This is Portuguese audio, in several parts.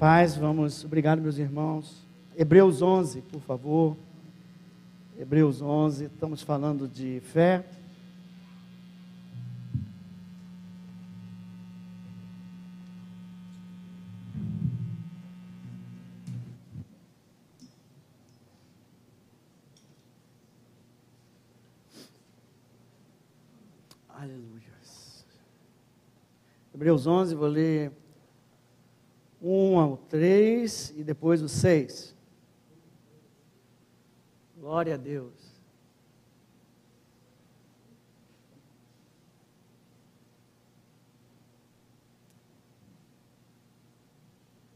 paz, vamos, obrigado meus irmãos. Hebreus 11, por favor. Hebreus 11, estamos falando de fé. Aleluia. Hebreus 11, vou ler 1 ao 3 e depois o 6. Glória a Deus.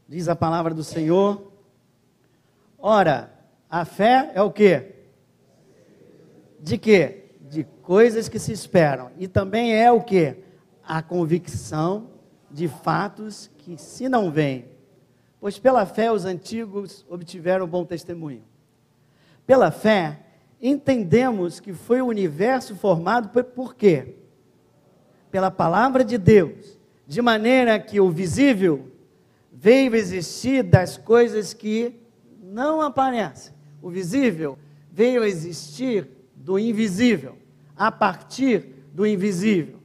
Diz a palavra do Senhor. Ora, a fé é o quê? De quê? De coisas que se esperam. E também é o quê? A convicção de fatos que se não vêm. Pois pela fé os antigos obtiveram bom testemunho. Pela fé, entendemos que foi o universo formado por, por quê? Pela palavra de Deus, de maneira que o visível veio existir das coisas que não aparecem. O visível veio existir do invisível, a partir do invisível.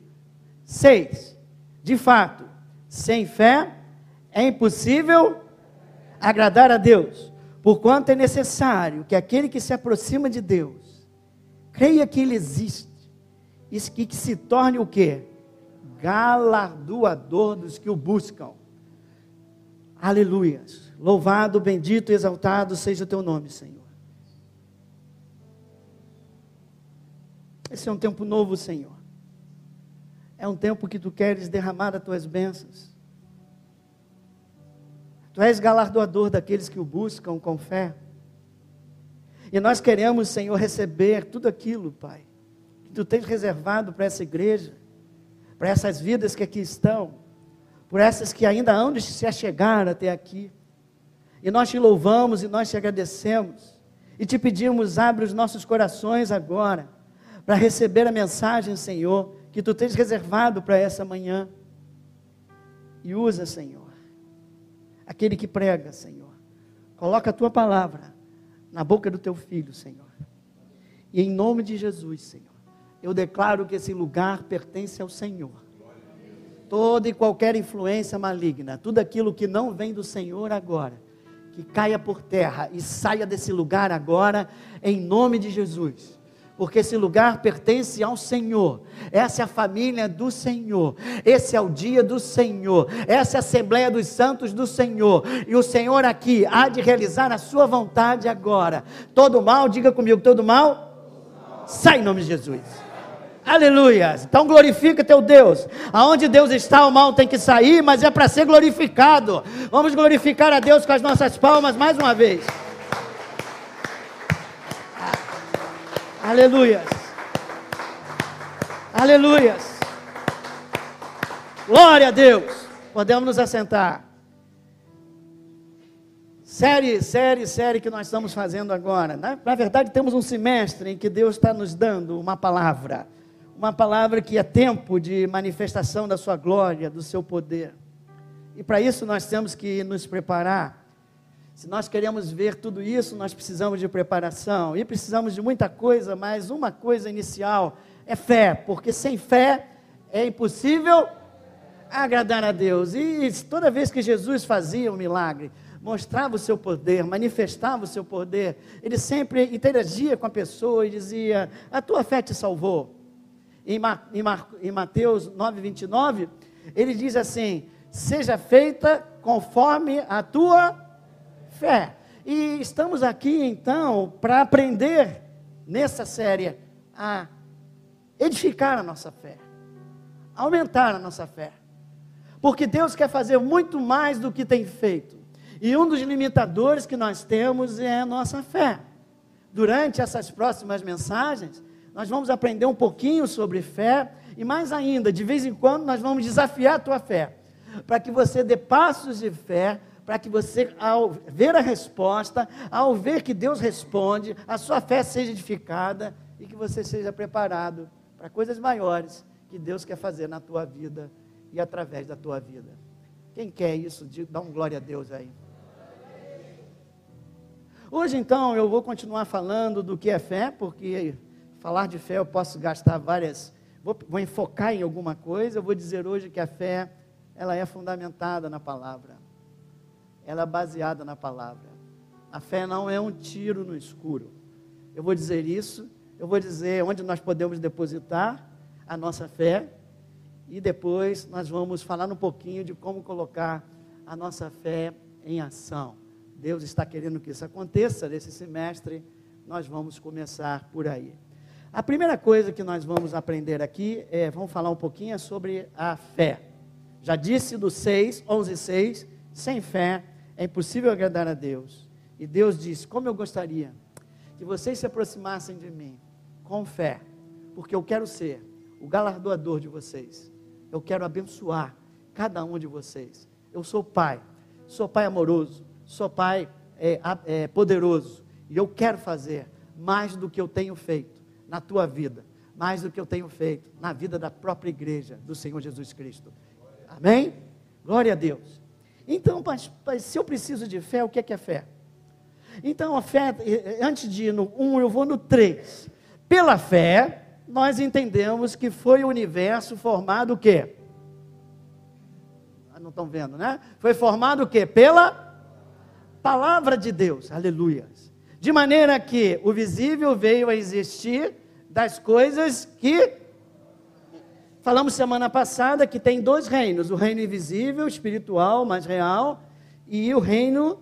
Seis, de fato, sem fé é impossível agradar a Deus, porquanto é necessário que aquele que se aproxima de Deus creia que ele existe e que se torne o quê? Galardoador dos que o buscam. Aleluias. Louvado, bendito exaltado seja o teu nome, Senhor. Esse é um tempo novo, Senhor. É um tempo que tu queres derramar as tuas bênçãos. Tu és galardoador daqueles que o buscam com fé. E nós queremos, Senhor, receber tudo aquilo, Pai, que tu tens reservado para essa igreja, para essas vidas que aqui estão por essas que ainda hão de se achegar até aqui. E nós te louvamos e nós te agradecemos. E te pedimos, abre os nossos corações agora, para receber a mensagem, Senhor, que tu tens reservado para essa manhã. E usa, Senhor, aquele que prega, Senhor. Coloca a tua palavra na boca do teu filho, Senhor. E em nome de Jesus, Senhor, eu declaro que esse lugar pertence ao Senhor toda e qualquer influência maligna, tudo aquilo que não vem do Senhor agora, que caia por terra e saia desse lugar agora, em nome de Jesus. Porque esse lugar pertence ao Senhor, essa é a família do Senhor, esse é o dia do Senhor, essa é a Assembleia dos Santos do Senhor, e o Senhor aqui há de realizar a sua vontade agora. Todo mal, diga comigo, todo mal, sai em nome de Jesus. Aleluia. Então glorifica teu Deus. Aonde Deus está, o mal tem que sair, mas é para ser glorificado. Vamos glorificar a Deus com as nossas palmas mais uma vez. Aleluia. Aleluia. Glória a Deus. Podemos nos assentar. Série, série, série que nós estamos fazendo agora. Na, na verdade, temos um semestre em que Deus está nos dando uma palavra uma palavra que é tempo de manifestação da sua glória, do seu poder. E para isso nós temos que nos preparar. Se nós queremos ver tudo isso, nós precisamos de preparação e precisamos de muita coisa, mas uma coisa inicial é fé, porque sem fé é impossível agradar a Deus. E toda vez que Jesus fazia um milagre, mostrava o seu poder, manifestava o seu poder, ele sempre interagia com a pessoa e dizia: A tua fé te salvou em, Ma, em, Ma, em Mateus 9, 29, ele diz assim: Seja feita conforme a tua fé. E estamos aqui então para aprender nessa série a edificar a nossa fé, aumentar a nossa fé. Porque Deus quer fazer muito mais do que tem feito. E um dos limitadores que nós temos é a nossa fé. Durante essas próximas mensagens, nós vamos aprender um pouquinho sobre fé e mais ainda, de vez em quando nós vamos desafiar a tua fé, para que você dê passos de fé, para que você, ao ver a resposta, ao ver que Deus responde, a sua fé seja edificada e que você seja preparado para coisas maiores que Deus quer fazer na tua vida e através da tua vida. Quem quer isso? Dá um glória a Deus aí. Hoje, então, eu vou continuar falando do que é fé, porque falar de fé eu posso gastar várias. Vou, vou enfocar em alguma coisa. Eu vou dizer hoje que a fé ela é fundamentada na palavra. Ela é baseada na palavra. A fé não é um tiro no escuro. Eu vou dizer isso. Eu vou dizer onde nós podemos depositar a nossa fé. E depois nós vamos falar um pouquinho de como colocar a nossa fé em ação. Deus está querendo que isso aconteça nesse semestre, nós vamos começar por aí. A primeira coisa que nós vamos aprender aqui é, vamos falar um pouquinho sobre a fé. Já disse do 6, 11, 6, sem fé é impossível agradar a Deus. E Deus disse, como eu gostaria que vocês se aproximassem de mim com fé, porque eu quero ser o galardoador de vocês. Eu quero abençoar cada um de vocês. Eu sou pai, sou pai amoroso, sou pai é, é, poderoso e eu quero fazer mais do que eu tenho feito na tua vida, mais do que eu tenho feito na vida da própria igreja do Senhor Jesus Cristo. Amém? Glória a Deus. Então, se eu preciso de fé, o que é, que é fé? Então, a fé, antes de ir no 1, eu vou no 3. Pela fé, nós entendemos que foi o universo formado o quê? Ah, não estão vendo, né? Foi formado o quê? Pela palavra de Deus, aleluia. De maneira que o visível veio a existir das coisas que. Falamos semana passada que tem dois reinos: o reino invisível, espiritual, mais real, e o reino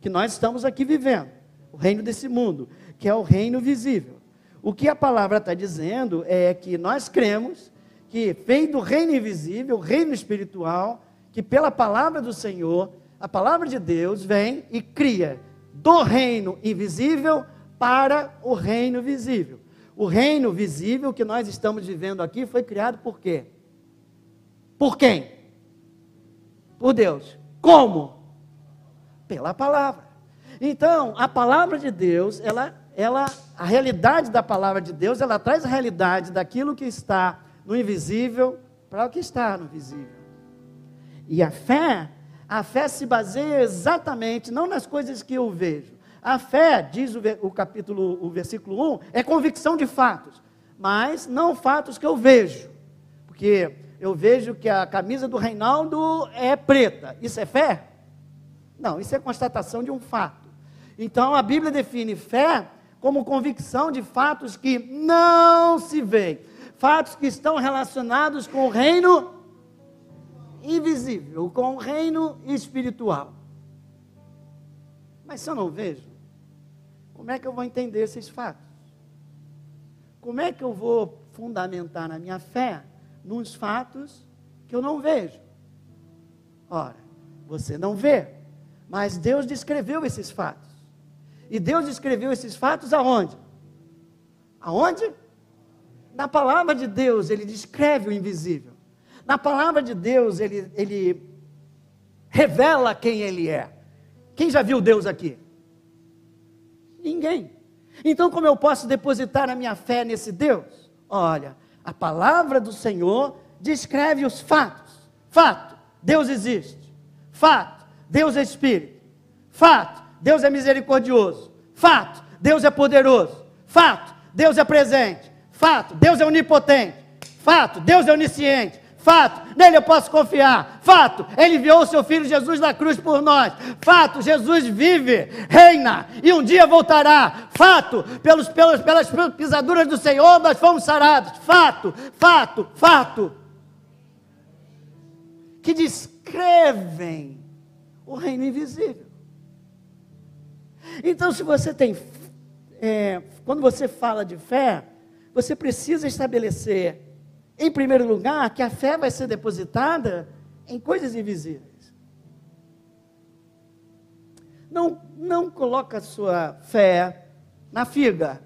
que nós estamos aqui vivendo, o reino desse mundo, que é o reino visível. O que a palavra está dizendo é que nós cremos que vem do reino invisível, o reino espiritual, que pela palavra do Senhor a palavra de Deus vem e cria do reino invisível para o reino visível. O reino visível que nós estamos vivendo aqui foi criado por quê? Por quem? Por Deus. Como? Pela palavra. Então, a palavra de Deus, ela, ela, a realidade da palavra de Deus, ela traz a realidade daquilo que está no invisível para o que está no visível. E a fé a fé se baseia exatamente não nas coisas que eu vejo. A fé, diz o, o capítulo, o versículo 1, é convicção de fatos, mas não fatos que eu vejo. Porque eu vejo que a camisa do Reinaldo é preta. Isso é fé? Não, isso é constatação de um fato. Então a Bíblia define fé como convicção de fatos que não se veem, fatos que estão relacionados com o reino invisível, com o reino espiritual. Mas se eu não vejo, como é que eu vou entender esses fatos? Como é que eu vou fundamentar na minha fé nos fatos que eu não vejo? Ora, você não vê, mas Deus descreveu esses fatos. E Deus descreveu esses fatos aonde? Aonde? Na palavra de Deus, ele descreve o invisível. Na palavra de Deus, ele, ele revela quem ele é. Quem já viu Deus aqui? Ninguém. Então, como eu posso depositar a minha fé nesse Deus? Olha, a palavra do Senhor descreve os fatos. Fato, Deus existe. Fato, Deus é Espírito. Fato, Deus é misericordioso. Fato, Deus é poderoso. Fato, Deus é presente. Fato, Deus é onipotente. Fato, Deus é onisciente. Fato, nele eu posso confiar. Fato, ele enviou o seu filho Jesus na cruz por nós. Fato, Jesus vive, reina e um dia voltará. Fato, pelos, pelos, pelas pisaduras do Senhor nós fomos sarados. Fato, fato, fato. Que descrevem o reino invisível. Então, se você tem, é, quando você fala de fé, você precisa estabelecer em primeiro lugar, que a fé vai ser depositada em coisas invisíveis. Não, não coloca a sua fé na figa.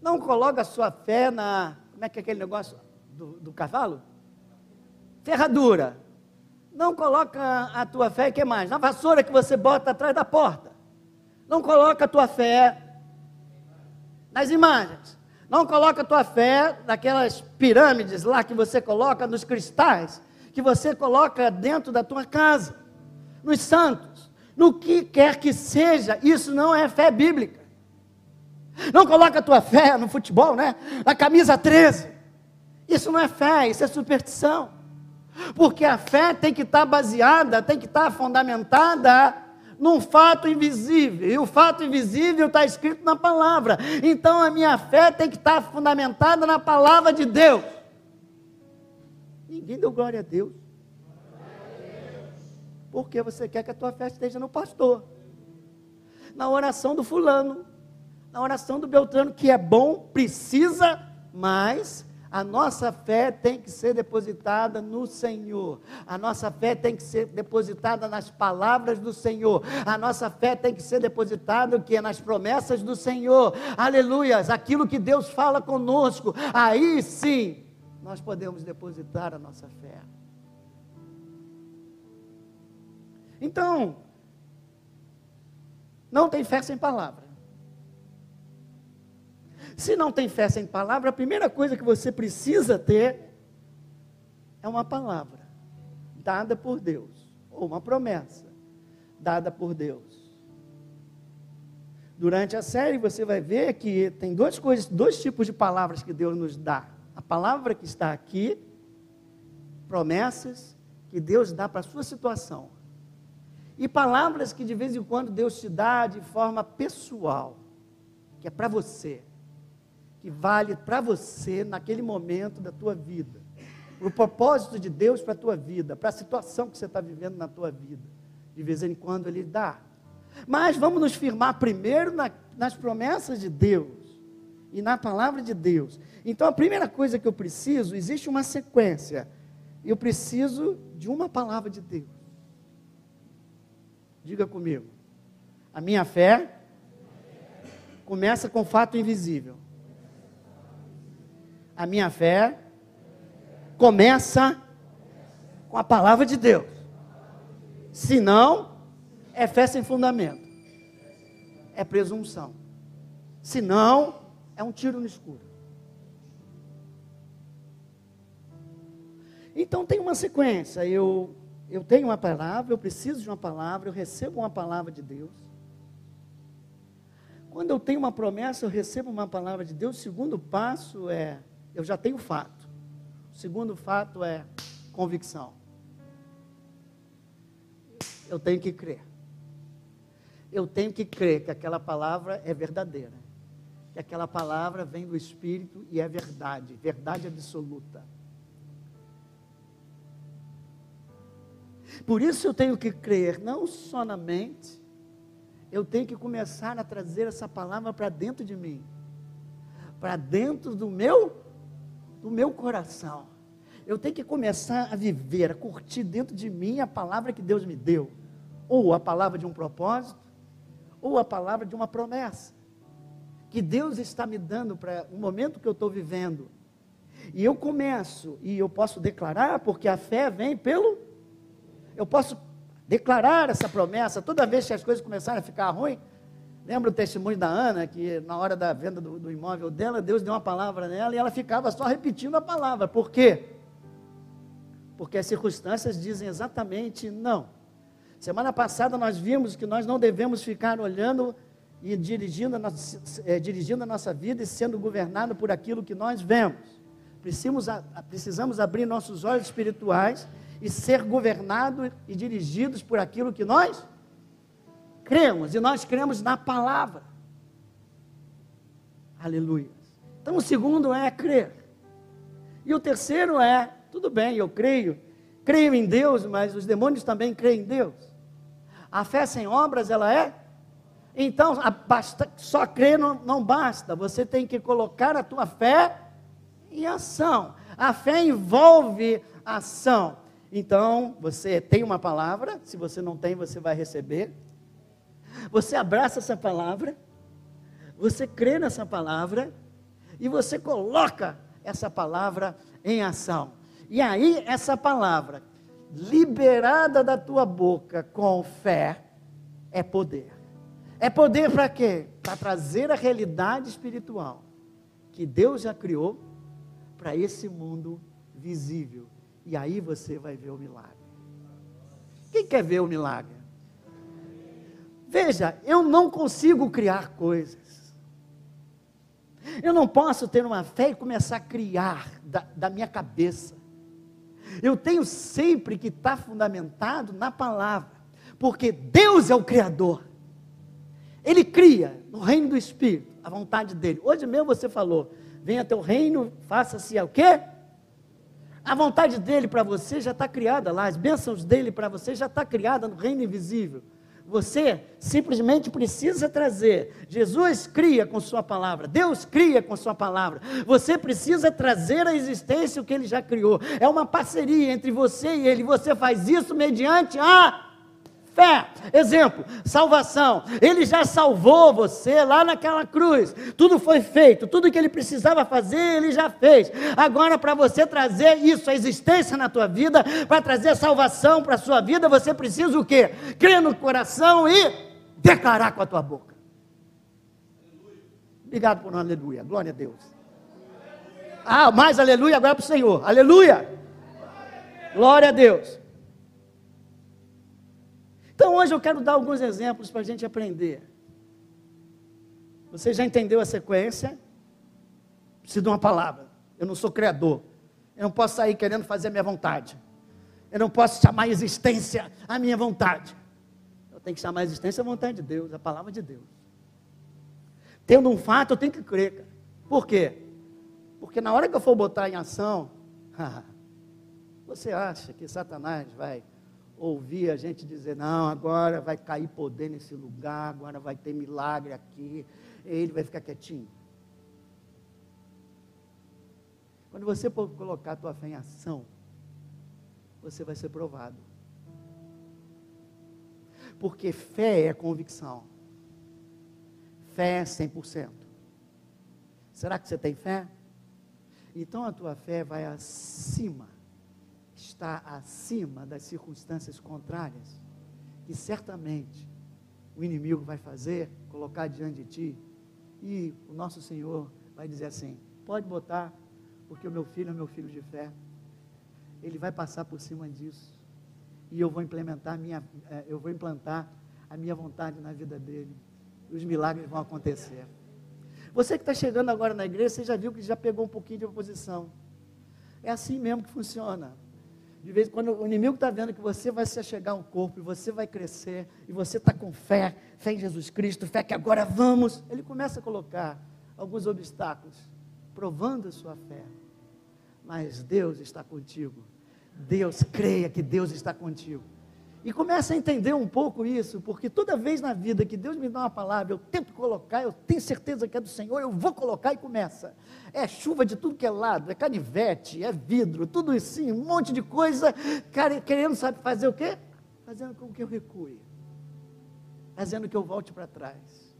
Não coloca a sua fé na. Como é que é aquele negócio do, do cavalo? Ferradura. Não coloca a tua fé, que mais? Na vassoura que você bota atrás da porta. Não coloca a tua fé nas imagens. Não coloca a tua fé naquelas pirâmides lá que você coloca nos cristais, que você coloca dentro da tua casa, nos santos, no que quer que seja, isso não é fé bíblica. Não coloca a tua fé no futebol, né? Na camisa 13. Isso não é fé, isso é superstição. Porque a fé tem que estar baseada, tem que estar fundamentada num fato invisível. E o fato invisível está escrito na palavra. Então a minha fé tem que estar fundamentada na palavra de Deus. Ninguém deu glória a Deus. Porque você quer que a tua fé esteja no pastor, na oração do fulano, na oração do Beltrano, que é bom, precisa, mas a nossa fé tem que ser depositada no Senhor. A nossa fé tem que ser depositada nas palavras do Senhor. A nossa fé tem que ser depositada que nas promessas do Senhor. Aleluias! Aquilo que Deus fala conosco. Aí sim, nós podemos depositar a nossa fé. Então, não tem fé sem palavra. Se não tem fé sem palavra, a primeira coisa que você precisa ter é uma palavra dada por Deus, ou uma promessa dada por Deus. Durante a série você vai ver que tem duas coisas, dois tipos de palavras que Deus nos dá. A palavra que está aqui, promessas que Deus dá para a sua situação. E palavras que de vez em quando Deus te dá de forma pessoal, que é para você que vale para você naquele momento da tua vida. O propósito de Deus para a tua vida, para a situação que você está vivendo na tua vida. De vez em quando Ele dá. Mas vamos nos firmar primeiro na, nas promessas de Deus e na palavra de Deus. Então a primeira coisa que eu preciso, existe uma sequência. Eu preciso de uma palavra de Deus. Diga comigo. A minha fé começa com fato invisível. A minha fé começa com a palavra de Deus. Se não, é fé sem fundamento. É presunção. Se não, é um tiro no escuro. Então tem uma sequência. Eu, eu tenho uma palavra, eu preciso de uma palavra, eu recebo uma palavra de Deus. Quando eu tenho uma promessa, eu recebo uma palavra de Deus. O segundo passo é eu já tenho fato. O segundo fato é convicção. Eu tenho que crer. Eu tenho que crer que aquela palavra é verdadeira. Que aquela palavra vem do Espírito e é verdade, verdade absoluta. Por isso eu tenho que crer, não só na mente, eu tenho que começar a trazer essa palavra para dentro de mim, para dentro do meu do meu coração. Eu tenho que começar a viver, a curtir dentro de mim a palavra que Deus me deu. Ou a palavra de um propósito, ou a palavra de uma promessa. Que Deus está me dando para o momento que eu estou vivendo. E eu começo, e eu posso declarar, porque a fé vem pelo. Eu posso declarar essa promessa toda vez que as coisas começarem a ficar ruins Lembra o testemunho da Ana, que na hora da venda do, do, imóvel dela, Deus deu uma palavra nela e ela ficava só repetindo a palavra. Por quê? Porque as circunstâncias dizem exatamente não. Semana passada nós vimos que nós não devemos ficar olhando e dirigindo a nossa, é, dirigindo a nossa vida e sendo governado por aquilo que nós vemos. Precisamos, precisamos abrir nossos olhos espirituais e ser governados e dirigidos por aquilo que nós cremos, e nós cremos na palavra. Aleluia. Então o segundo é crer. E o terceiro é, tudo bem, eu creio, creio em Deus, mas os demônios também creem em Deus. A fé sem obras, ela é? Então, basta, só crer não, não basta, você tem que colocar a tua fé em ação. A fé envolve ação. Então, você tem uma palavra, se você não tem, você vai receber. Você abraça essa palavra, você crê nessa palavra e você coloca essa palavra em ação. E aí, essa palavra, liberada da tua boca com fé, é poder. É poder para quê? Para trazer a realidade espiritual que Deus já criou para esse mundo visível E aí você vai ver o milagre. Quem quer ver o milagre? Veja, eu não consigo criar coisas. Eu não posso ter uma fé e começar a criar da, da minha cabeça. Eu tenho sempre que estar fundamentado na palavra, porque Deus é o Criador. Ele cria no reino do Espírito a vontade dele. Hoje mesmo você falou: venha teu reino, faça-se o quê? A vontade dele para você já está criada lá, as bênçãos dele para você já está criada no reino invisível. Você simplesmente precisa trazer. Jesus cria com Sua palavra, Deus cria com Sua palavra. Você precisa trazer à existência o que Ele já criou. É uma parceria entre você e Ele. Você faz isso mediante a Fé, exemplo, salvação. Ele já salvou você lá naquela cruz. Tudo foi feito, tudo que ele precisava fazer, ele já fez. Agora, para você trazer isso à existência na tua vida, para trazer salvação para a sua vida, você precisa o quê? Crer no coração e declarar com a tua boca. Obrigado por um aleluia. Glória a Deus. Ah, mais aleluia agora para o Senhor. Aleluia. Glória a Deus. Então hoje eu quero dar alguns exemplos para a gente aprender. Você já entendeu a sequência? Preciso de uma palavra. Eu não sou criador. Eu não posso sair querendo fazer a minha vontade. Eu não posso chamar a existência a minha vontade. Eu tenho que chamar a existência a vontade de Deus, a palavra de Deus. Tendo um fato, eu tenho que crer. Cara. Por quê? Porque na hora que eu for botar em ação, você acha que Satanás vai ouvir a gente dizer: não, agora vai cair poder nesse lugar, agora vai ter milagre aqui, ele vai ficar quietinho. Quando você colocar a tua fé em ação, você vai ser provado. Porque fé é convicção. Fé é 100%. Será que você tem fé? Então a tua fé vai acima está acima das circunstâncias contrárias, que certamente o inimigo vai fazer, colocar diante de ti, e o nosso Senhor vai dizer assim: pode botar, porque o meu filho é meu filho de fé, ele vai passar por cima disso, e eu vou implementar minha, eh, eu vou implantar a minha vontade na vida dele, os milagres vão acontecer. Você que está chegando agora na igreja, você já viu que já pegou um pouquinho de oposição. É assim mesmo que funciona. De vez em quando o inimigo está vendo que você vai se achegar um corpo, e você vai crescer, e você está com fé, fé em Jesus Cristo, fé que agora vamos. Ele começa a colocar alguns obstáculos, provando a sua fé. Mas Deus está contigo. Deus creia que Deus está contigo. E começa a entender um pouco isso, porque toda vez na vida que Deus me dá uma palavra, eu tento colocar, eu tenho certeza que é do Senhor, eu vou colocar e começa. É chuva de tudo que é lado, é canivete, é vidro, tudo isso, sim, um monte de coisa, querendo sabe fazer o quê? Fazendo com que eu recue, fazendo que eu volte para trás.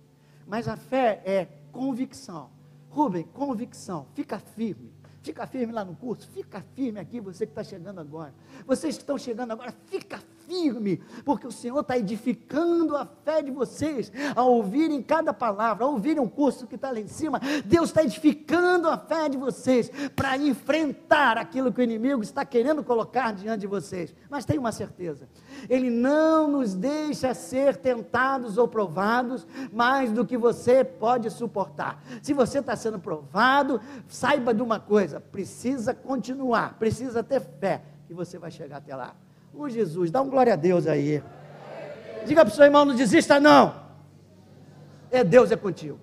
Mas a fé é convicção. Rubem, convicção, fica firme. Fica firme lá no curso, fica firme aqui, você que está chegando agora. Vocês que estão chegando agora, fica firme, porque o Senhor está edificando a fé de vocês, ao ouvirem cada palavra, ao ouvirem um curso que está lá em cima, Deus está edificando a fé de vocês para enfrentar aquilo que o inimigo está querendo colocar diante de vocês. Mas tenha uma certeza, Ele não nos deixa ser tentados ou provados mais do que você pode suportar. Se você está sendo provado, saiba de uma coisa: precisa continuar, precisa ter fé, que você vai chegar até lá. O Jesus, dá um glória a Deus aí. Diga para o seu irmão, não desista não. É Deus é contigo.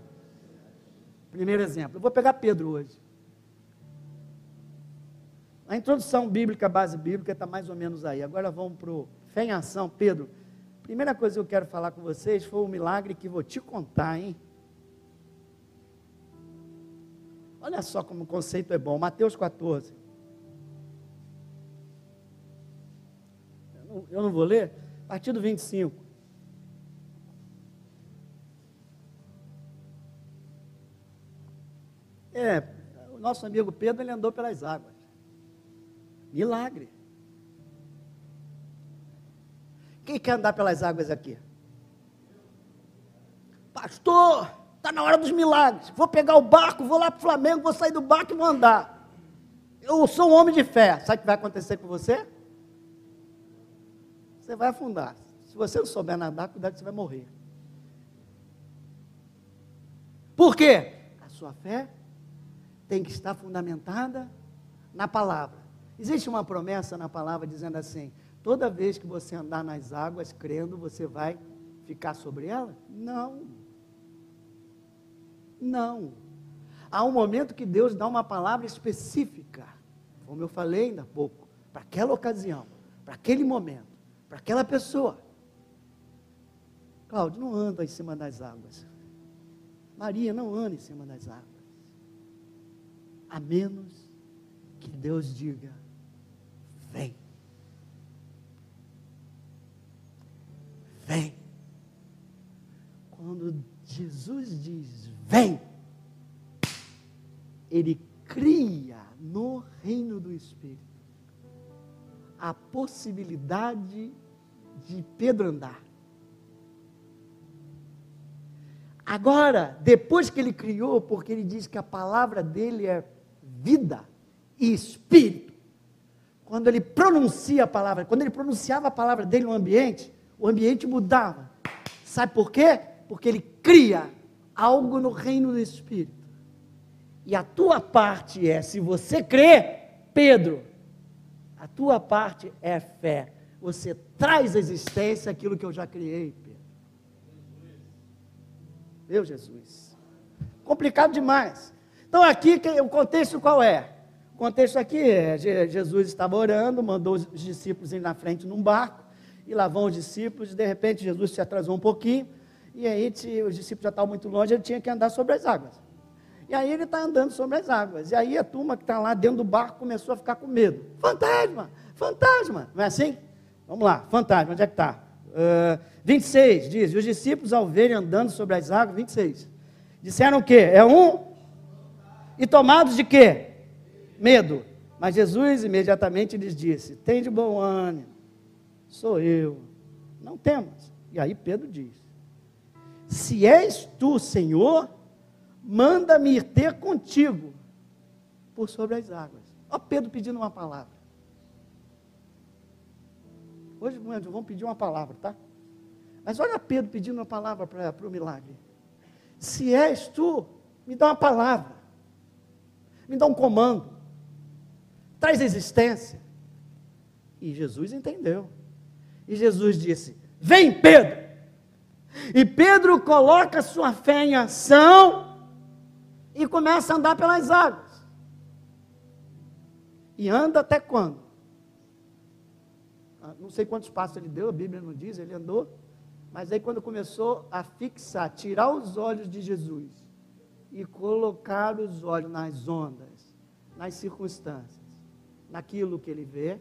Primeiro exemplo. Eu vou pegar Pedro hoje. A introdução bíblica, a base bíblica está mais ou menos aí. Agora vamos para o fé em ação. Pedro, primeira coisa que eu quero falar com vocês foi um milagre que vou te contar, hein? Olha só como o conceito é bom. Mateus 14. Eu não vou ler, partido 25. É, o nosso amigo Pedro, ele andou pelas águas. Milagre. Quem quer andar pelas águas aqui? Pastor, está na hora dos milagres. Vou pegar o barco, vou lá para o Flamengo, vou sair do barco e vou andar. eu sou um homem de fé. Sabe o que vai acontecer com você? Você vai afundar. Se você não souber nadar, cuidado que você vai morrer. Por quê? A sua fé tem que estar fundamentada na palavra. Existe uma promessa na palavra dizendo assim: toda vez que você andar nas águas crendo, você vai ficar sobre ela? Não. Não. Há um momento que Deus dá uma palavra específica, como eu falei ainda há pouco, para aquela ocasião, para aquele momento, para aquela pessoa. Cláudio, não anda em cima das águas. Maria, não anda em cima das águas. A menos que Deus diga: vem. Vem. Quando Jesus diz: vem, ele cria no reino do Espírito a possibilidade de Pedro andar. Agora, depois que ele criou, porque ele diz que a palavra dele é vida e espírito, quando ele pronuncia a palavra, quando ele pronunciava a palavra dele no ambiente, o ambiente mudava. Sabe por quê? Porque ele cria algo no reino do espírito. E a tua parte é, se você crê, Pedro, a tua parte é fé. Você traz à existência aquilo que eu já criei, Pedro. Meu Jesus. Complicado demais. Então aqui o contexto qual é? O contexto aqui é Jesus estava orando, mandou os discípulos ir na frente num barco, e lá vão os discípulos, de repente Jesus se atrasou um pouquinho, e aí os discípulos já estavam muito longe, ele tinha que andar sobre as águas. E aí ele está andando sobre as águas. E aí a turma que está lá dentro do barco começou a ficar com medo. Fantasma! Fantasma! Não é assim? Vamos lá, fantasma, onde é que está? Uh, 26 diz: Os discípulos, ao verem andando sobre as águas, 26, disseram o quê? É um. E tomados de quê? Medo. Mas Jesus imediatamente lhes disse: Tem de bom ânimo, sou eu, não temas. E aí Pedro diz: Se és tu, Senhor, manda-me ir ter contigo por sobre as águas. Ó Pedro pedindo uma palavra. Hoje vamos pedir uma palavra, tá? Mas olha Pedro pedindo uma palavra para o milagre. Se és tu, me dá uma palavra. Me dá um comando. Traz existência. E Jesus entendeu. E Jesus disse: Vem, Pedro. E Pedro coloca sua fé em ação e começa a andar pelas águas. E anda até quando? Ah, não sei quantos passos ele deu, a Bíblia não diz, ele andou. Mas aí quando começou a fixar, tirar os olhos de Jesus e colocar os olhos nas ondas, nas circunstâncias, naquilo que ele vê,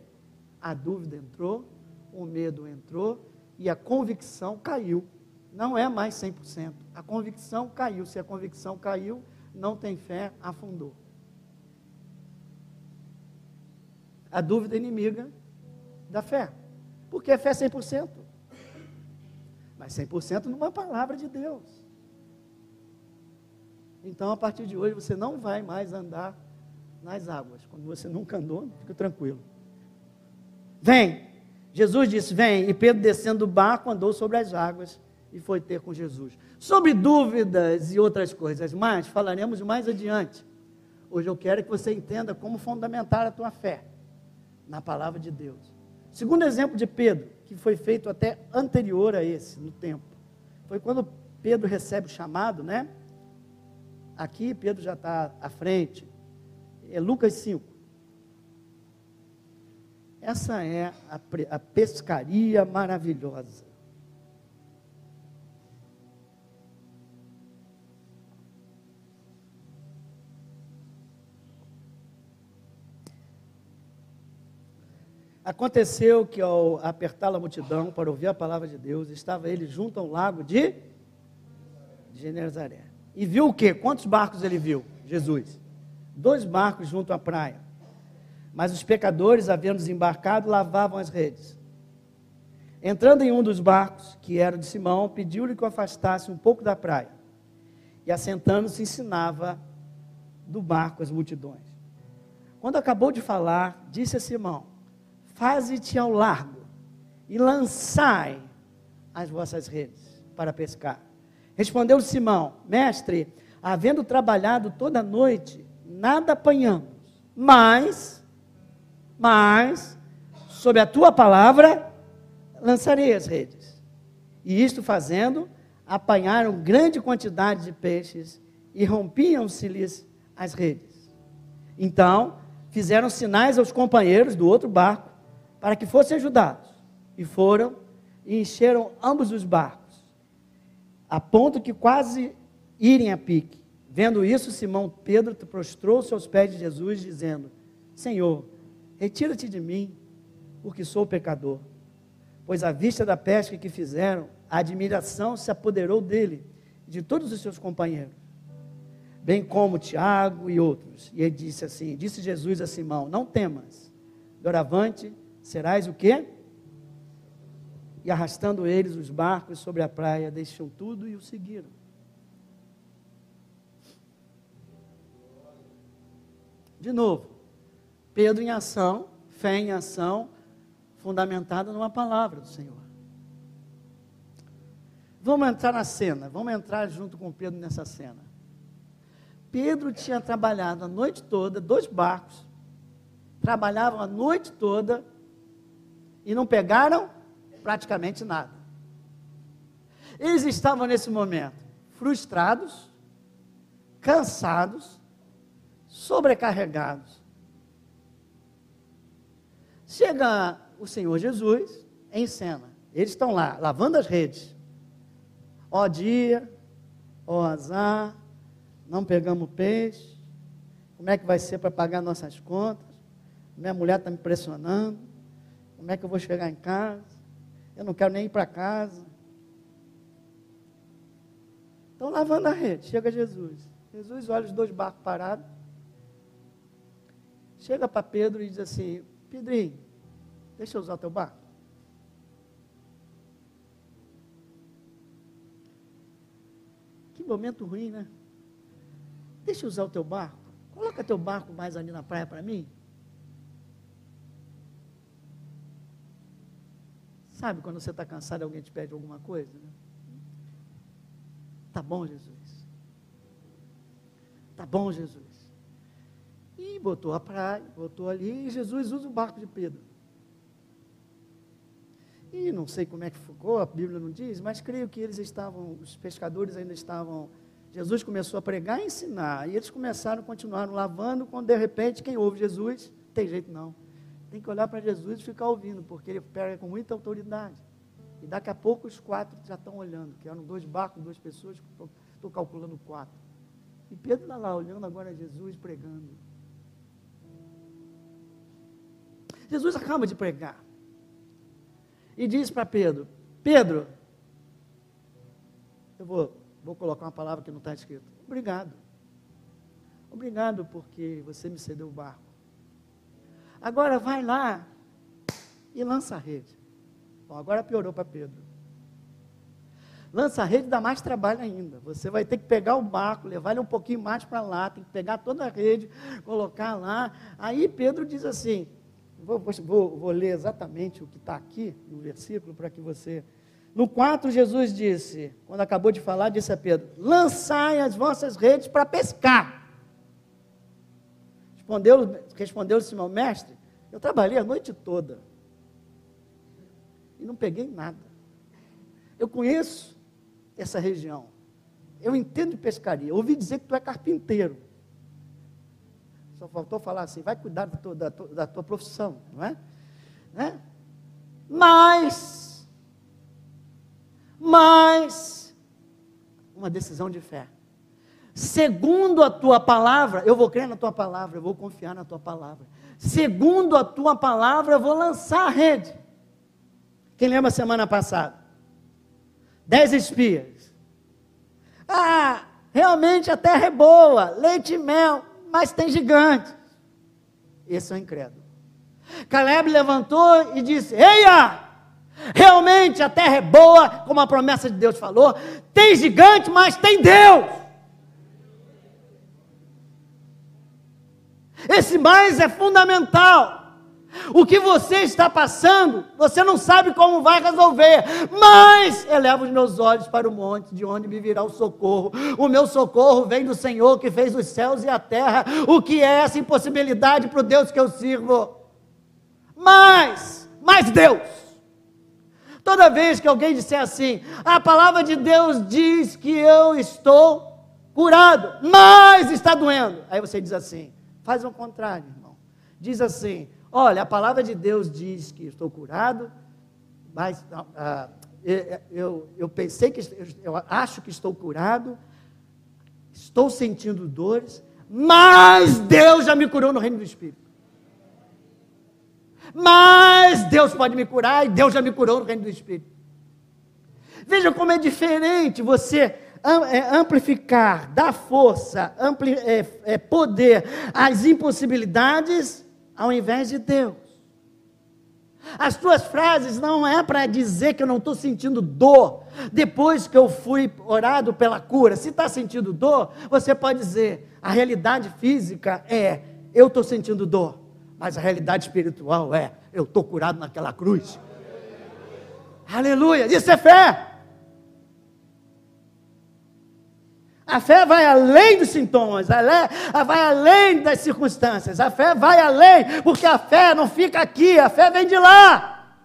a dúvida entrou, o medo entrou e a convicção caiu. Não é mais 100%. A convicção caiu. Se a convicção caiu, não tem fé, afundou. A dúvida é inimiga da fé. Porque a fé é 100%. Mas 100% numa palavra de Deus. Então, a partir de hoje, você não vai mais andar nas águas. Quando você nunca andou, fica tranquilo. Vem. Jesus disse: Vem. E Pedro, descendo do barco, andou sobre as águas e foi ter com Jesus. Sobre dúvidas e outras coisas mais, falaremos mais adiante. Hoje eu quero que você entenda como fundamentar a tua fé na palavra de Deus. Segundo exemplo de Pedro, que foi feito até anterior a esse, no tempo, foi quando Pedro recebe o chamado, né? Aqui Pedro já está à frente. É Lucas 5. Essa é a, a pescaria maravilhosa. Aconteceu que ao apertar a multidão para ouvir a palavra de Deus, estava ele junto ao lago de Genezaré. E viu o quê? Quantos barcos ele viu? Jesus. Dois barcos junto à praia. Mas os pecadores, havendo desembarcado, lavavam as redes. Entrando em um dos barcos, que era de Simão, pediu-lhe que o afastasse um pouco da praia. E assentando-se, ensinava do barco as multidões. Quando acabou de falar, disse a Simão: Faze-te ao largo e lançai as vossas redes para pescar. Respondeu Simão: Mestre, havendo trabalhado toda noite, nada apanhamos, mas, mas, sob a tua palavra, lançarei as redes. E isto fazendo, apanharam grande quantidade de peixes e rompiam-se-lhes as redes. Então, fizeram sinais aos companheiros do outro barco para que fossem ajudados. E foram e encheram ambos os barcos, a ponto que quase irem a pique. Vendo isso, Simão Pedro prostrou-se aos pés de Jesus, dizendo: Senhor, retira-te de mim, porque sou pecador. Pois à vista da pesca que fizeram, a admiração se apoderou dele e de todos os seus companheiros, bem como Tiago e outros. E ele disse assim: Disse Jesus a Simão: Não temas, doravante serás o quê? E arrastando eles os barcos sobre a praia, deixam tudo e o seguiram. De novo, Pedro em ação, fé em ação, fundamentada numa palavra do Senhor. Vamos entrar na cena, vamos entrar junto com Pedro nessa cena. Pedro tinha trabalhado a noite toda, dois barcos, trabalhavam a noite toda e não pegaram praticamente nada. Eles estavam nesse momento frustrados, cansados, sobrecarregados. Chega o Senhor Jesus em cena. Eles estão lá, lavando as redes. Ó dia, ó azar, não pegamos peixe. Como é que vai ser para pagar nossas contas? Minha mulher está me pressionando. Como é que eu vou chegar em casa? Eu não quero nem ir para casa. Estão lavando a rede. Chega Jesus. Jesus olha os dois barcos parados. Chega para Pedro e diz assim: Pedrinho, deixa eu usar teu barco. momento ruim, né? Deixa eu usar o teu barco. Coloca teu barco mais ali na praia para mim. Sabe quando você está cansado e alguém te pede alguma coisa? Né? Tá bom, Jesus. Tá bom, Jesus. E botou a praia, botou ali, e Jesus usa o barco de Pedro. E não sei como é que ficou, a Bíblia não diz, mas creio que eles estavam, os pescadores ainda estavam. Jesus começou a pregar e ensinar, e eles começaram, continuaram lavando, quando de repente quem ouve Jesus, tem jeito não. Tem que olhar para Jesus e ficar ouvindo, porque ele prega com muita autoridade. E daqui a pouco os quatro já estão olhando, que eram dois barcos, duas pessoas, estou calculando quatro. E Pedro está lá olhando agora Jesus pregando. Jesus acaba de pregar e diz para Pedro: Pedro, eu vou, vou colocar uma palavra que não está escrita. Obrigado. Obrigado porque você me cedeu o barco. Agora vai lá e lança a rede. Bom, agora piorou para Pedro. Lança a rede dá mais trabalho ainda. Você vai ter que pegar o barco, levar ele um pouquinho mais para lá, tem que pegar toda a rede, colocar lá. Aí Pedro diz assim: Vou, vou, vou ler exatamente o que está aqui no versículo para que você. No 4, Jesus disse, quando acabou de falar, disse a Pedro: Lançai as vossas redes para pescar. Respondeu, respondeu Simão, mestre, eu trabalhei a noite toda e não peguei nada. Eu conheço essa região. Eu entendo de pescaria. ouvi dizer que tu é carpinteiro. Só faltou falar assim, vai cuidar da tua, da tua, da tua profissão, não é? Né? Mas, mas, uma decisão de fé. Segundo a tua palavra, eu vou crer na tua palavra, eu vou confiar na tua palavra. Segundo a tua palavra, eu vou lançar a rede. Quem lembra semana passada? Dez espias. Ah, realmente a terra é boa, leite e mel mas tem gigantes. Esse é o incrédulo. Caleb levantou e disse: Eia! Realmente a terra é boa, como a promessa de Deus falou. Tem gigante, mas tem Deus. Esse mais é fundamental. O que você está passando, você não sabe como vai resolver, mas eleva os meus olhos para o monte, de onde me virá o socorro. O meu socorro vem do Senhor que fez os céus e a terra. O que é essa impossibilidade para o Deus que eu sirvo? Mas, mas Deus. Toda vez que alguém disser assim, a palavra de Deus diz que eu estou curado, mas está doendo. Aí você diz assim, faz o contrário, irmão. Diz assim, Olha, a palavra de Deus diz que estou curado, mas ah, eu, eu pensei que eu acho que estou curado, estou sentindo dores, mas Deus já me curou no reino do Espírito. Mas Deus pode me curar e Deus já me curou no reino do Espírito. Veja como é diferente você amplificar, dar força, ampli, é, é, poder às impossibilidades ao invés de Deus. As tuas frases não é para dizer que eu não estou sentindo dor depois que eu fui orado pela cura. Se está sentindo dor, você pode dizer: a realidade física é eu estou sentindo dor, mas a realidade espiritual é eu estou curado naquela cruz. Aleluia! Isso é fé. A fé vai além dos sintomas, vai além das circunstâncias. A fé vai além, porque a fé não fica aqui, a fé vem de lá.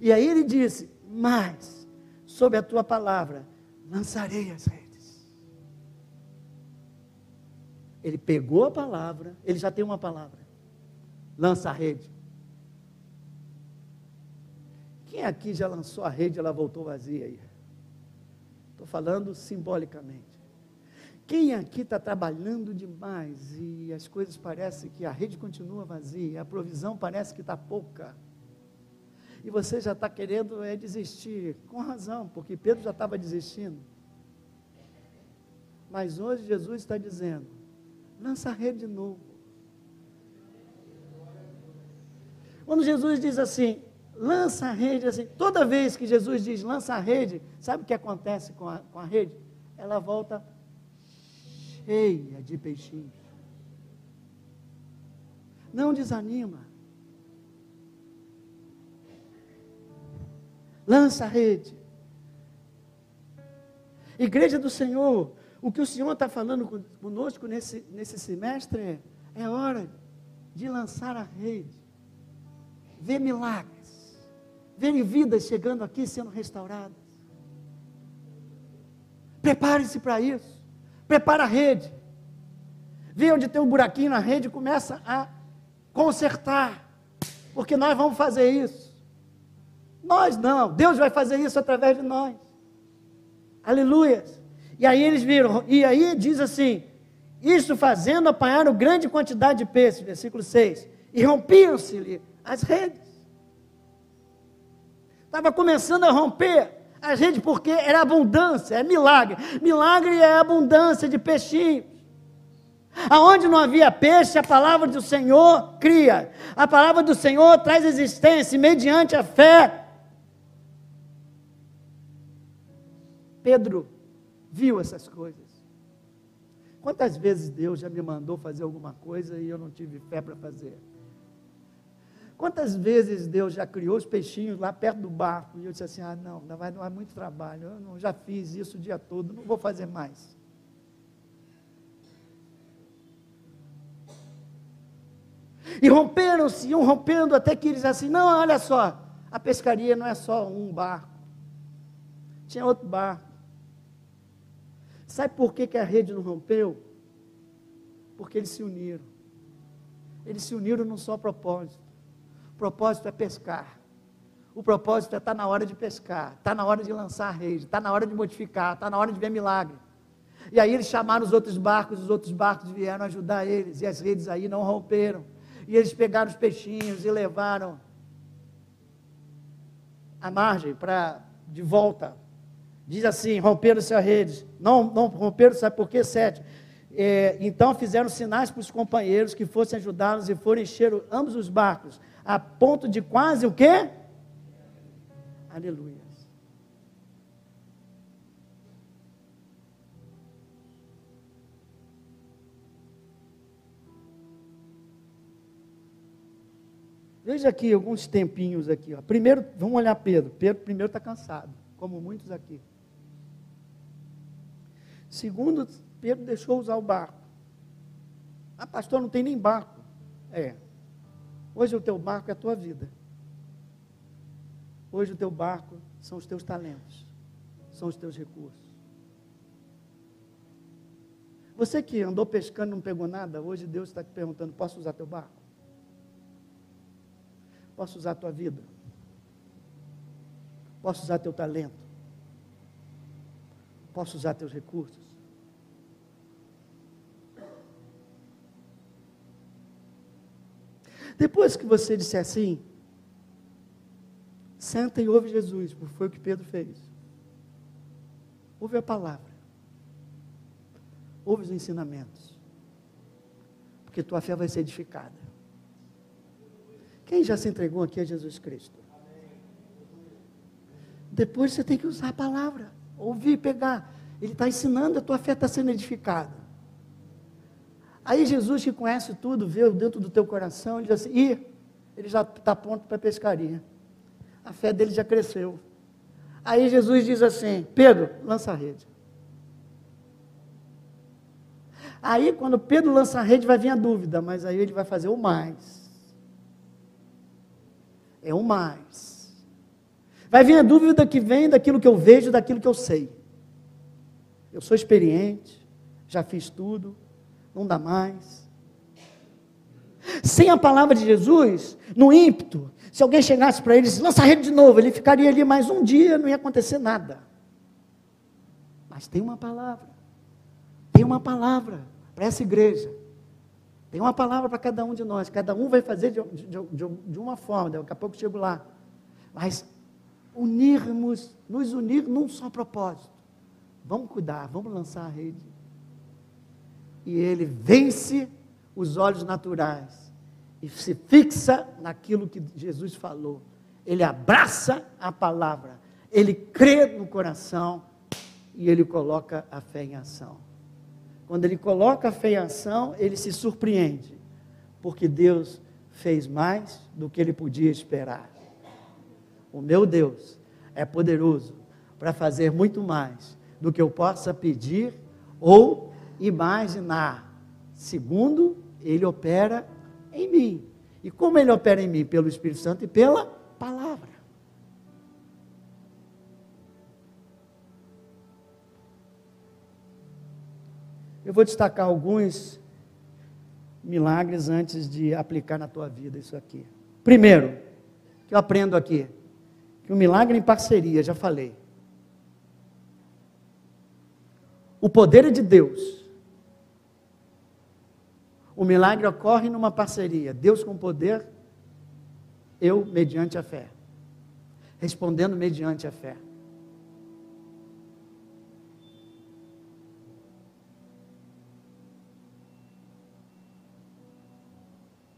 E aí ele disse: Mas, sob a tua palavra, lançarei as redes. Ele pegou a palavra, ele já tem uma palavra. Lança a rede. Quem aqui já lançou a rede e ela voltou vazia aí? Estou falando simbolicamente. Quem aqui está trabalhando demais e as coisas parecem que a rede continua vazia, a provisão parece que está pouca, e você já está querendo é, desistir, com razão, porque Pedro já estava desistindo. Mas hoje Jesus está dizendo: lança a rede de novo. Quando Jesus diz assim, lança a rede assim. Toda vez que Jesus diz lança a rede, sabe o que acontece com a, com a rede? Ela volta cheia de peixinhos. Não desanima. Lança a rede. Igreja do Senhor, o que o Senhor está falando conosco nesse, nesse semestre é, é hora de lançar a rede. Ver milagres verem vidas chegando aqui sendo restauradas. Prepare-se para isso. Prepara a rede. Vê onde tem um buraquinho na rede e começa a consertar. Porque nós vamos fazer isso. Nós não. Deus vai fazer isso através de nós. Aleluia. E aí eles viram, e aí diz assim: Isso fazendo apanharam grande quantidade de peixes, versículo 6. E rompiam-se-lhe as redes. Estava começando a romper a gente porque era abundância, é milagre. Milagre é abundância de peixinhos. Aonde não havia peixe, a palavra do Senhor cria. A palavra do Senhor traz existência mediante a fé. Pedro viu essas coisas. Quantas vezes Deus já me mandou fazer alguma coisa e eu não tive fé para fazer? Quantas vezes Deus já criou os peixinhos lá perto do barco e eu disse assim: ah, não, vai dar muito trabalho, eu não, já fiz isso o dia todo, não vou fazer mais. E romperam-se, iam rompendo até que eles assim: não, olha só, a pescaria não é só um barco, tinha outro barco. Sabe por que, que a rede não rompeu? Porque eles se uniram. Eles se uniram num só propósito. O propósito é pescar. O propósito é estar tá na hora de pescar, está na hora de lançar rede, está na hora de modificar, está na hora de ver milagre. E aí eles chamaram os outros barcos, os outros barcos vieram ajudar eles, e as redes aí não romperam. E eles pegaram os peixinhos e levaram a margem para de volta. Diz assim: romperam-se as redes. Não, não romperam, sabe por quê? Sete. É, então fizeram sinais para os companheiros que fossem ajudá-los e foram encher ambos os barcos a ponto de quase o quê? Aleluia. Veja aqui alguns tempinhos aqui. Ó. Primeiro, vamos olhar Pedro. Pedro primeiro está cansado, como muitos aqui. Segundo, Pedro deixou usar o barco. Ah, pastor, não tem nem barco. É, Hoje o teu barco é a tua vida. Hoje o teu barco são os teus talentos, são os teus recursos. Você que andou pescando e não pegou nada, hoje Deus está te perguntando: posso usar teu barco? Posso usar tua vida? Posso usar teu talento? Posso usar teus recursos? Depois que você disser assim, senta e ouve Jesus, porque foi o que Pedro fez. Ouve a palavra. Ouve os ensinamentos. Porque tua fé vai ser edificada. Quem já se entregou aqui a Jesus Cristo? Depois você tem que usar a palavra, ouvir, pegar. Ele está ensinando, a tua fé está sendo edificada. Aí Jesus, que conhece tudo, vê dentro do teu coração, ele diz assim: Ih, ele já está pronto para a pescaria. A fé dele já cresceu. Aí Jesus diz assim: Pedro, lança a rede. Aí, quando Pedro lança a rede, vai vir a dúvida, mas aí ele vai fazer o mais. É o mais. Vai vir a dúvida que vem daquilo que eu vejo, daquilo que eu sei. Eu sou experiente, já fiz tudo, não dá mais. Sem a palavra de Jesus, no ímpeto, se alguém chegasse para ele e lança a rede de novo, ele ficaria ali mais um dia, não ia acontecer nada. Mas tem uma palavra, tem uma palavra para essa igreja, tem uma palavra para cada um de nós, cada um vai fazer de, de, de, de uma forma, daqui a pouco chego lá. Mas unirmos, nos unir num só propósito. Vamos cuidar, vamos lançar a rede e ele vence os olhos naturais e se fixa naquilo que Jesus falou. Ele abraça a palavra, ele crê no coração e ele coloca a fé em ação. Quando ele coloca a fé em ação, ele se surpreende, porque Deus fez mais do que ele podia esperar. O meu Deus é poderoso para fazer muito mais do que eu possa pedir ou imaginar. Segundo, ele opera em mim. E como ele opera em mim? Pelo Espírito Santo e pela palavra. Eu vou destacar alguns milagres antes de aplicar na tua vida isso aqui. Primeiro, que eu aprendo aqui, que o milagre em parceria, já falei. O poder é de Deus o milagre ocorre numa parceria. Deus com poder, eu mediante a fé. Respondendo mediante a fé.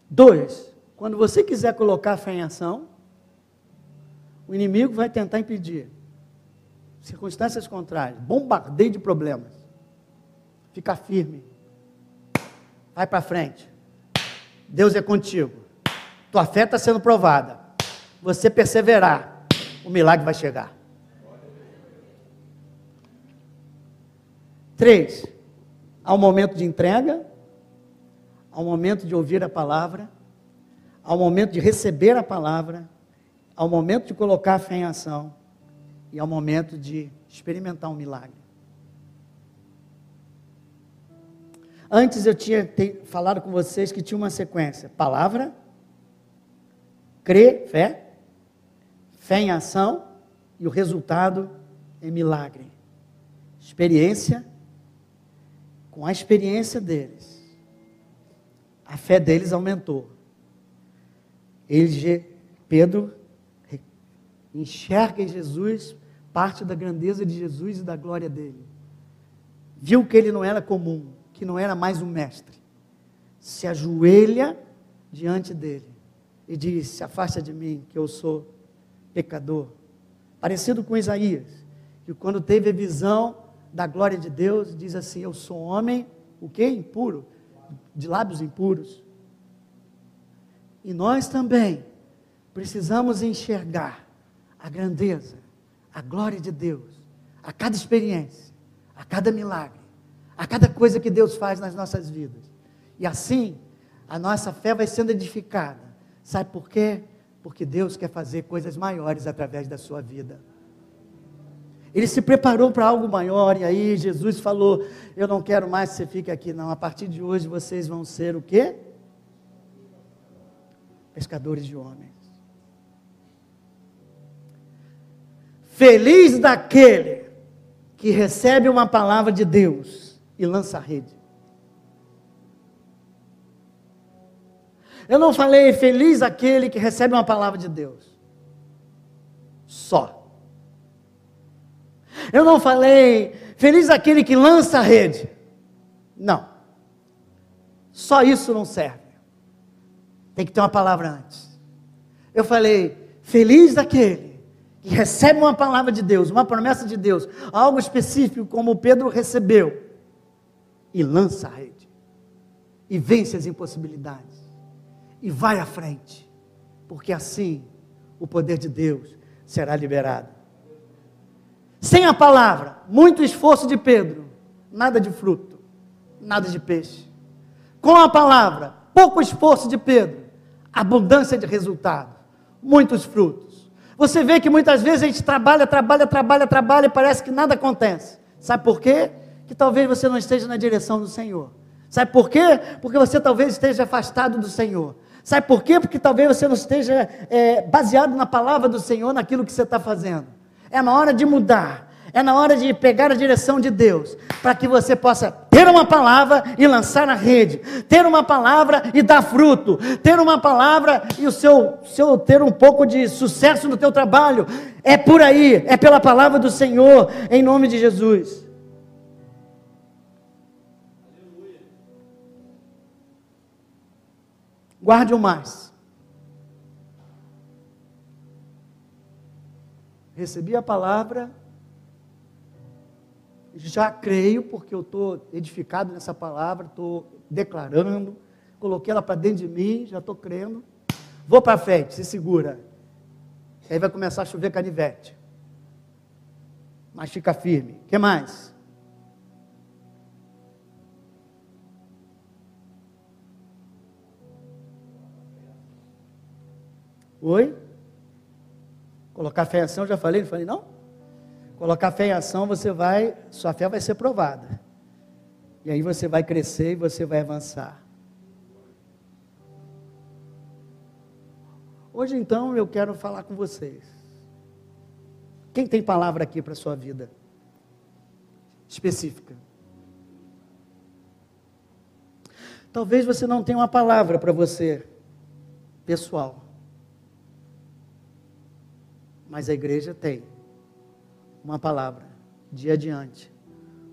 Dois, quando você quiser colocar a fé em ação, o inimigo vai tentar impedir. Circunstâncias contrárias, bombardeio de problemas. Fica firme vai para frente. Deus é contigo. Tua fé está sendo provada. Você perseverar, o milagre vai chegar. Três, há um momento de entrega, há um momento de ouvir a palavra, há um momento de receber a palavra, há um momento de colocar a fé em ação e há um momento de experimentar um milagre. Antes eu tinha falado com vocês que tinha uma sequência: palavra, crer, fé, fé em ação e o resultado é milagre. Experiência, com a experiência deles, a fé deles aumentou. Ele, Pedro enxerga em Jesus parte da grandeza de Jesus e da glória dele. Viu que ele não era comum que não era mais um mestre, se ajoelha diante dele e diz: Se afasta de mim, que eu sou pecador. Parecido com Isaías, que quando teve a visão da glória de Deus, diz assim: Eu sou homem, o que? Impuro, de lábios impuros. E nós também precisamos enxergar a grandeza, a glória de Deus, a cada experiência, a cada milagre, a cada coisa que Deus faz nas nossas vidas. E assim, a nossa fé vai sendo edificada. Sabe por quê? Porque Deus quer fazer coisas maiores através da sua vida. Ele se preparou para algo maior, e aí Jesus falou: Eu não quero mais que você fique aqui, não. A partir de hoje vocês vão ser o quê? Pescadores de homens. Feliz daquele que recebe uma palavra de Deus e lança a rede. Eu não falei feliz aquele que recebe uma palavra de Deus. Só. Eu não falei feliz aquele que lança a rede. Não. Só isso não serve. Tem que ter uma palavra antes. Eu falei feliz aquele que recebe uma palavra de Deus, uma promessa de Deus, algo específico como Pedro recebeu e lança a rede. E vence as impossibilidades. E vai à frente. Porque assim o poder de Deus será liberado. Sem a palavra, muito esforço de Pedro, nada de fruto, nada de peixe. Com a palavra, pouco esforço de Pedro, abundância de resultado, muitos frutos. Você vê que muitas vezes a gente trabalha, trabalha, trabalha, trabalha e parece que nada acontece. Sabe por quê? Que talvez você não esteja na direção do Senhor. Sabe por quê? Porque você talvez esteja afastado do Senhor. Sabe por quê? Porque talvez você não esteja é, baseado na palavra do Senhor, naquilo que você está fazendo. É na hora de mudar. É na hora de pegar a direção de Deus, para que você possa ter uma palavra e lançar na rede, ter uma palavra e dar fruto, ter uma palavra e o seu, seu ter um pouco de sucesso no teu trabalho. É por aí, é pela palavra do Senhor, em nome de Jesus. Guarde o mais. recebi a palavra, já creio, porque eu estou edificado nessa palavra, estou declarando, coloquei ela para dentro de mim, já estou crendo. Vou para frente, se segura. Aí vai começar a chover canivete. Mas fica firme. O que mais? Oi? Colocar fé em ação, já falei, não falei não? Colocar fé em ação, você vai, sua fé vai ser provada. E aí você vai crescer e você vai avançar. Hoje então eu quero falar com vocês. Quem tem palavra aqui para a sua vida? Específica. Talvez você não tenha uma palavra para você, pessoal. Mas a igreja tem uma palavra: dia adiante,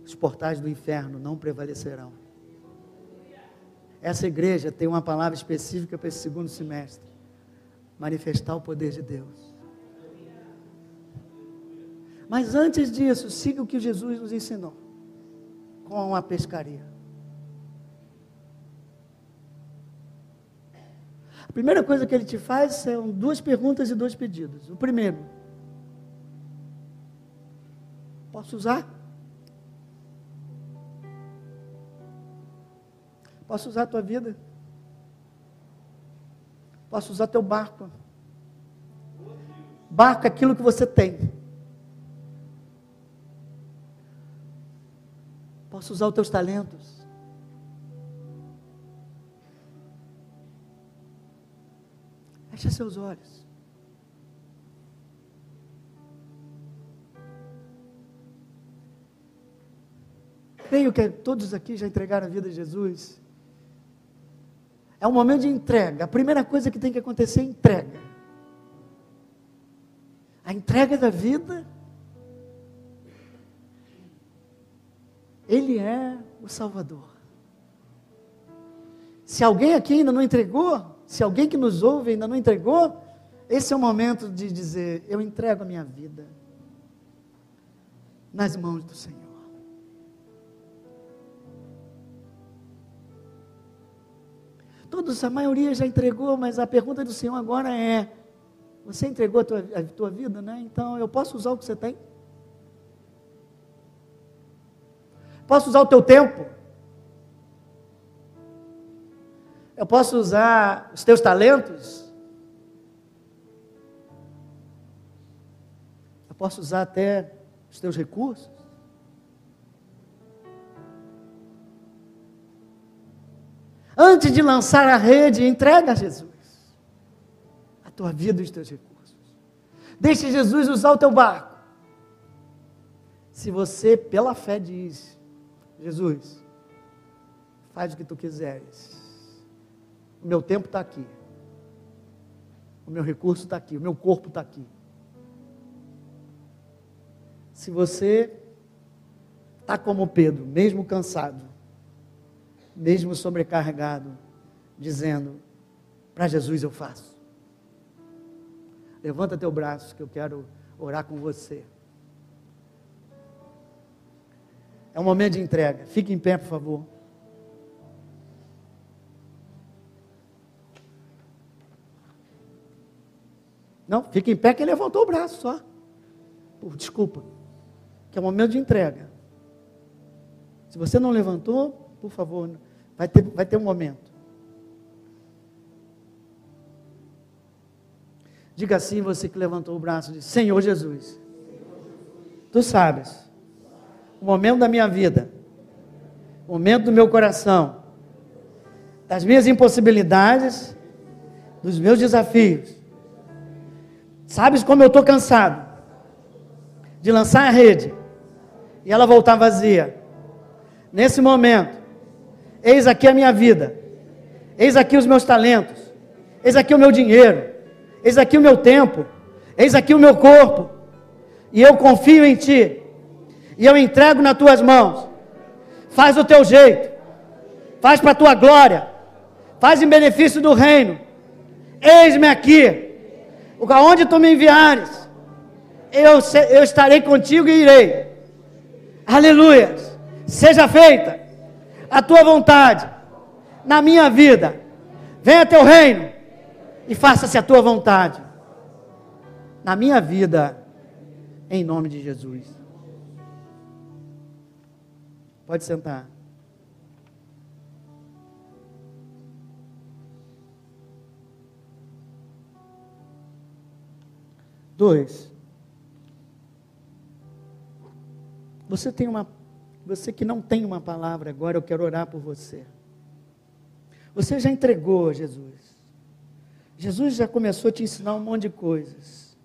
os portais do inferno não prevalecerão. Essa igreja tem uma palavra específica para esse segundo semestre: manifestar o poder de Deus. Mas antes disso, siga o que Jesus nos ensinou com a pescaria. Primeira coisa que ele te faz são duas perguntas e dois pedidos. O primeiro, posso usar? Posso usar a tua vida? Posso usar teu barco? Barco é aquilo que você tem. Posso usar os teus talentos? Feche seus olhos. Creio que todos aqui já entregaram a vida a Jesus. É um momento de entrega. A primeira coisa que tem que acontecer é entrega. A entrega da vida. Ele é o Salvador. Se alguém aqui ainda não entregou, se alguém que nos ouve ainda não entregou, esse é o momento de dizer: Eu entrego a minha vida nas mãos do Senhor. Todos, a maioria já entregou, mas a pergunta do Senhor agora é: Você entregou a tua, a tua vida, né? Então eu posso usar o que você tem? Posso usar o teu tempo? Eu posso usar os teus talentos? Eu posso usar até os teus recursos? Antes de lançar a rede, entrega a Jesus a tua vida e os teus recursos. Deixe Jesus usar o teu barco. Se você, pela fé, diz: Jesus, faz o que tu quiseres. O meu tempo está aqui. O meu recurso está aqui. O meu corpo está aqui. Se você está como Pedro, mesmo cansado, mesmo sobrecarregado, dizendo: Para Jesus eu faço. Levanta teu braço que eu quero orar com você. É um momento de entrega. Fique em pé, por favor. Não, fique em pé que ele levantou o braço só. desculpa. Que é um momento de entrega. Se você não levantou, por favor, vai ter, vai ter um momento. Diga assim, você que levantou o braço, diz, Senhor Jesus, Tu sabes, o momento da minha vida, o momento do meu coração, das minhas impossibilidades, dos meus desafios. Sabes como eu estou cansado de lançar a rede e ela voltar vazia. Nesse momento, Eis aqui a minha vida. Eis aqui os meus talentos. Eis aqui o meu dinheiro. Eis aqui o meu tempo. Eis aqui o meu corpo. E eu confio em ti. E eu entrego nas tuas mãos. Faz o teu jeito. Faz para a tua glória. Faz em benefício do reino. Eis-me aqui. Aonde tu me enviares, eu, eu estarei contigo e irei. Aleluia. Seja feita a tua vontade na minha vida. Venha teu reino e faça-se a tua vontade na minha vida, em nome de Jesus. Pode sentar. Dois. Você tem uma você que não tem uma palavra agora, eu quero orar por você. Você já entregou a Jesus. Jesus já começou a te ensinar um monte de coisas.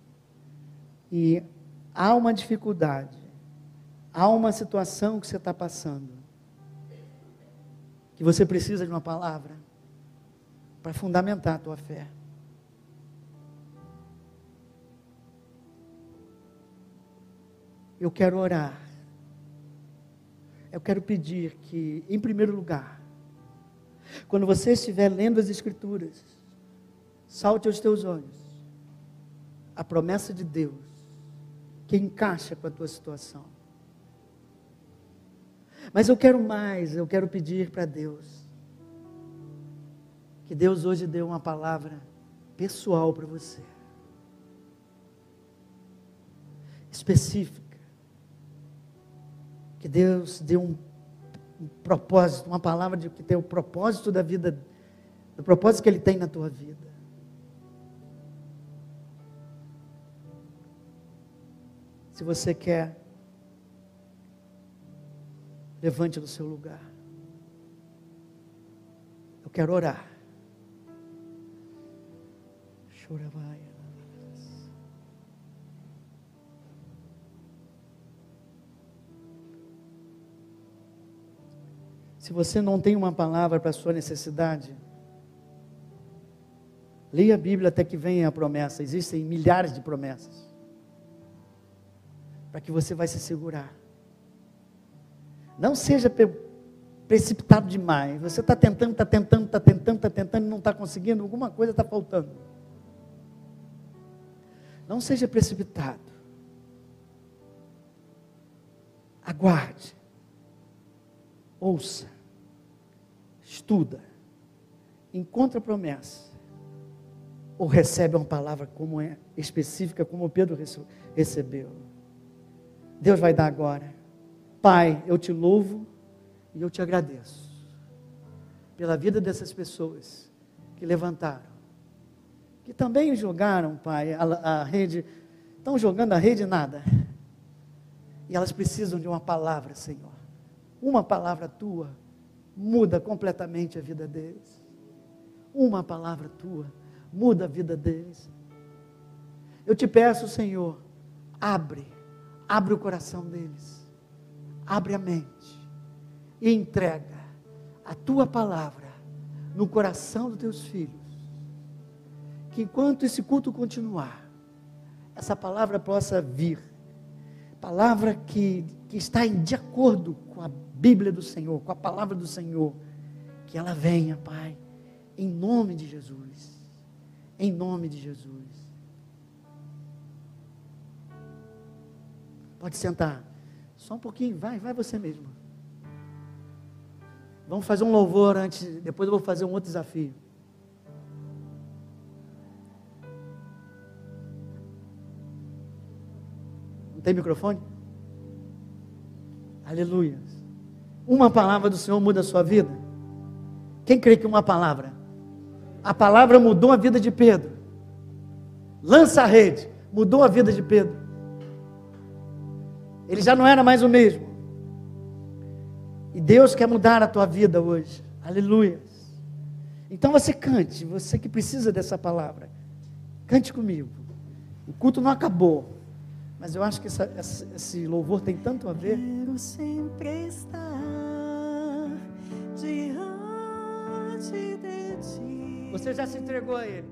E há uma dificuldade, há uma situação que você está passando, que você precisa de uma palavra para fundamentar a tua fé. Eu quero orar. Eu quero pedir que, em primeiro lugar, quando você estiver lendo as Escrituras, salte aos teus olhos. A promessa de Deus que encaixa com a tua situação. Mas eu quero mais, eu quero pedir para Deus que Deus hoje dê uma palavra pessoal para você, específica que Deus dê um, um propósito, uma palavra de que tem o propósito da vida, o propósito que Ele tem na tua vida. Se você quer, levante do seu lugar. Eu quero orar. Chora vai. Se você não tem uma palavra para a sua necessidade, leia a Bíblia até que venha a promessa. Existem milhares de promessas. Para que você vai se segurar. Não seja precipitado demais. Você está tentando, está tentando, está tentando, está tentando e não está conseguindo. Alguma coisa está faltando. Não seja precipitado. Aguarde. Ouça estuda, encontra promessa ou recebe uma palavra como é específica, como Pedro recebeu. Deus vai dar agora. Pai, eu te louvo e eu te agradeço pela vida dessas pessoas que levantaram, que também jogaram, Pai, a, a rede, estão jogando a rede nada. E elas precisam de uma palavra, Senhor. Uma palavra tua muda completamente a vida deles. Uma palavra tua muda a vida deles. Eu te peço, Senhor, abre, abre o coração deles, abre a mente e entrega a tua palavra no coração dos teus filhos. Que enquanto esse culto continuar, essa palavra possa vir, palavra que, que está em, de acordo com a Bíblia do Senhor, com a palavra do Senhor, que ela venha, Pai, em nome de Jesus em nome de Jesus. Pode sentar. Só um pouquinho, vai, vai você mesmo. Vamos fazer um louvor antes, depois eu vou fazer um outro desafio. Não tem microfone? Aleluia. Uma palavra do Senhor muda a sua vida? Quem crê que uma palavra a palavra mudou a vida de Pedro. Lança a rede, mudou a vida de Pedro. Ele já não era mais o mesmo. E Deus quer mudar a tua vida hoje. Aleluia. Então você cante, você que precisa dessa palavra. Cante comigo. O culto não acabou. Mas eu acho que essa, esse louvor tem tanto a ver. Quero sempre estar diante de ti. Você já se entregou a Ele.